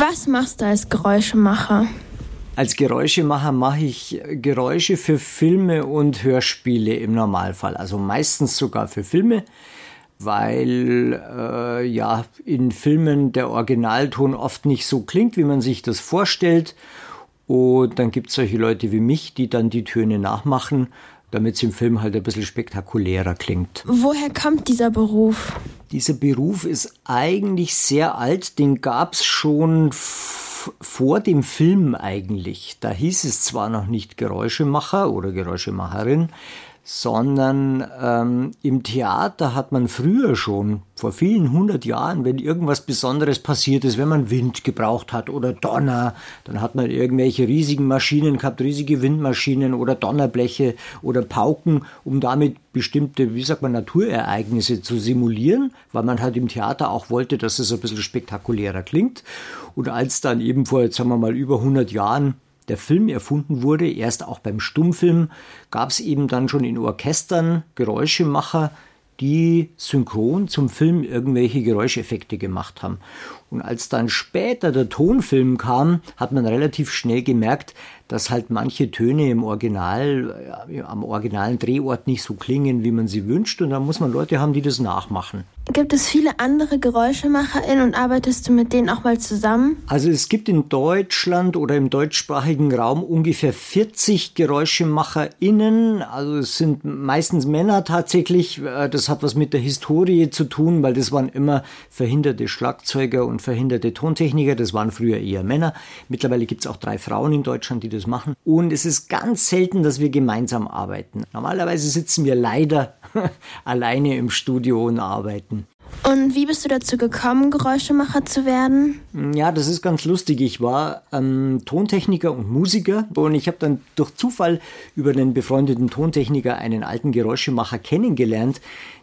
Was machst du als Geräuschemacher? Als Geräuschemacher mache ich Geräusche für Filme und Hörspiele im Normalfall. Also meistens sogar für Filme, weil äh, ja in Filmen der Originalton oft nicht so klingt, wie man sich das vorstellt. Und dann gibt es solche Leute wie mich, die dann die Töne nachmachen, damit es im Film halt ein bisschen spektakulärer klingt. Woher kommt dieser Beruf? Dieser Beruf ist eigentlich sehr alt, den gab es schon vor dem Film eigentlich. Da hieß es zwar noch nicht Geräuschemacher oder Geräuschemacherin, sondern ähm, im Theater hat man früher schon, vor vielen hundert Jahren, wenn irgendwas Besonderes passiert ist, wenn man Wind gebraucht hat oder Donner, dann hat man irgendwelche riesigen Maschinen gehabt, riesige Windmaschinen oder Donnerbleche oder Pauken, um damit bestimmte, wie sagt man, Naturereignisse zu simulieren, weil man halt im Theater auch wollte, dass es ein bisschen spektakulärer klingt. Und als dann eben vor, jetzt sagen wir mal, über 100 Jahren der Film erfunden wurde, erst auch beim Stummfilm, gab es eben dann schon in Orchestern Geräuschemacher, die synchron zum Film irgendwelche Geräuscheffekte gemacht haben. Und als dann später der Tonfilm kam, hat man relativ schnell gemerkt, dass halt manche Töne im Original, äh, am originalen Drehort nicht so klingen, wie man sie wünscht. Und da muss man Leute haben, die das nachmachen. Gibt es viele andere GeräuschemacherInnen und arbeitest du mit denen auch mal zusammen? Also es gibt in Deutschland oder im deutschsprachigen Raum ungefähr 40 GeräuschemacherInnen. Also es sind meistens Männer tatsächlich. Äh, das hat was mit der Historie zu tun, weil das waren immer verhinderte Schlagzeuger und verhinderte Tontechniker. Das waren früher eher Männer. Mittlerweile gibt es auch drei Frauen in Deutschland, die das machen. Und es ist ganz selten, dass wir gemeinsam arbeiten. Normalerweise sitzen wir leider alleine im Studio und arbeiten. Und wie bist du dazu gekommen, Geräuschemacher zu werden? Ja, das ist ganz lustig. Ich war ähm, Tontechniker und Musiker und ich habe dann durch Zufall über einen befreundeten Tontechniker einen alten Geräuschemacher kennengelernt,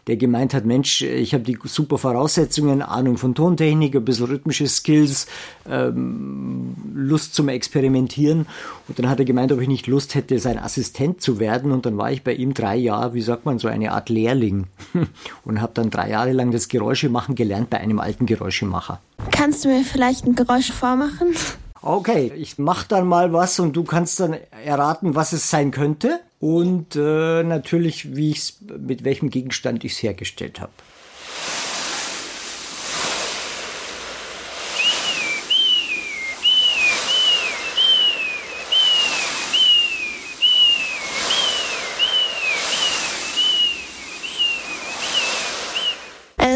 der gemeint hat, Mensch, ich habe die super Voraussetzungen, Ahnung von Tontechnik, ein bisschen rhythmische Skills, ähm, Lust zum Experimentieren. Und dann hat er gemeint, ob ich nicht Lust hätte, sein Assistent zu werden. Und dann war ich bei ihm drei Jahre, wie sagt man, so eine Art Lehrling. und habe dann drei Jahre lang das Geräusche machen gelernt bei einem alten Geräuschemacher. Kannst du mir vielleicht ein Geräusch vormachen? Okay, ich mach dann mal was und du kannst dann erraten, was es sein könnte und äh, natürlich, wie ich's, mit welchem Gegenstand ich es hergestellt habe.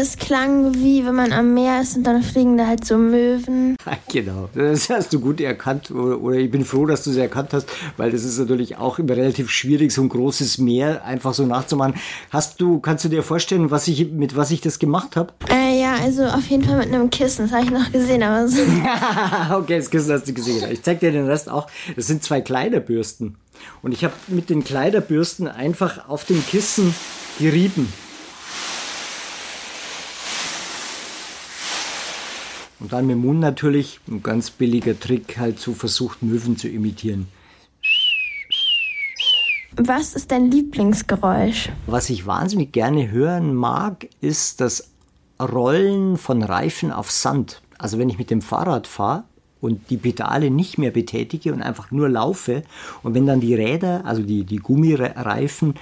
Es klang wie wenn man am Meer ist und dann fliegen da halt so Möwen. Genau, das hast du gut erkannt oder, ich bin froh, dass du es erkannt hast, weil das ist natürlich auch immer relativ schwierig, so ein großes Meer einfach so nachzumachen. Hast du, kannst du dir vorstellen, was ich, mit was ich das gemacht habe? Äh, ja, also auf jeden Fall mit einem Kissen, das habe ich noch gesehen, aber so. okay, das Kissen hast du gesehen. Ich zeig dir den Rest auch. Das sind zwei Kleiderbürsten. Und ich habe mit den Kleiderbürsten einfach auf dem Kissen gerieben. Und dann mit dem Mund natürlich, ein ganz billiger Trick, halt so versucht, Möwen zu imitieren. Was ist dein Lieblingsgeräusch? Was ich wahnsinnig gerne hören mag, ist das Rollen von Reifen auf Sand. Also wenn ich mit dem Fahrrad fahre und die Pedale nicht mehr betätige und einfach nur laufe und wenn dann die Räder, also die, die Gummireifen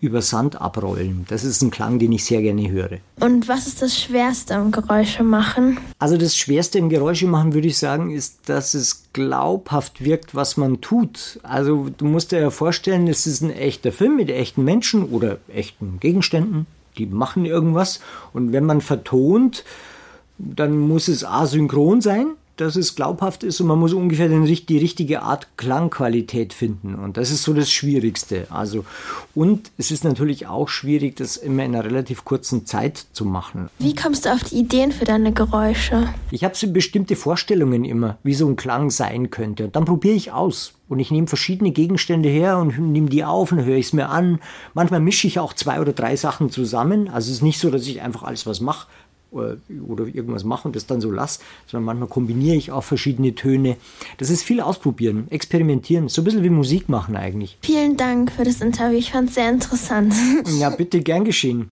über Sand abrollen. Das ist ein Klang, den ich sehr gerne höre. Und was ist das Schwerste am Geräusche machen? Also das Schwerste im Geräusche machen, würde ich sagen, ist, dass es glaubhaft wirkt, was man tut. Also du musst dir ja vorstellen, es ist ein echter Film mit echten Menschen oder echten Gegenständen, die machen irgendwas. Und wenn man vertont, dann muss es asynchron sein dass es glaubhaft ist und man muss ungefähr den, die richtige Art Klangqualität finden. Und das ist so das Schwierigste. Also, und es ist natürlich auch schwierig, das immer in einer relativ kurzen Zeit zu machen. Wie kommst du auf die Ideen für deine Geräusche? Ich habe so bestimmte Vorstellungen immer, wie so ein Klang sein könnte. Und dann probiere ich aus. Und ich nehme verschiedene Gegenstände her und nehme die auf und höre ich es mir an. Manchmal mische ich auch zwei oder drei Sachen zusammen. Also es ist nicht so, dass ich einfach alles was mache, oder, oder irgendwas mache und das dann so lasse, sondern manchmal kombiniere ich auch verschiedene Töne. Das ist viel ausprobieren, experimentieren, so ein bisschen wie Musik machen eigentlich. Vielen Dank für das Interview, ich fand es sehr interessant. Ja, bitte gern geschehen.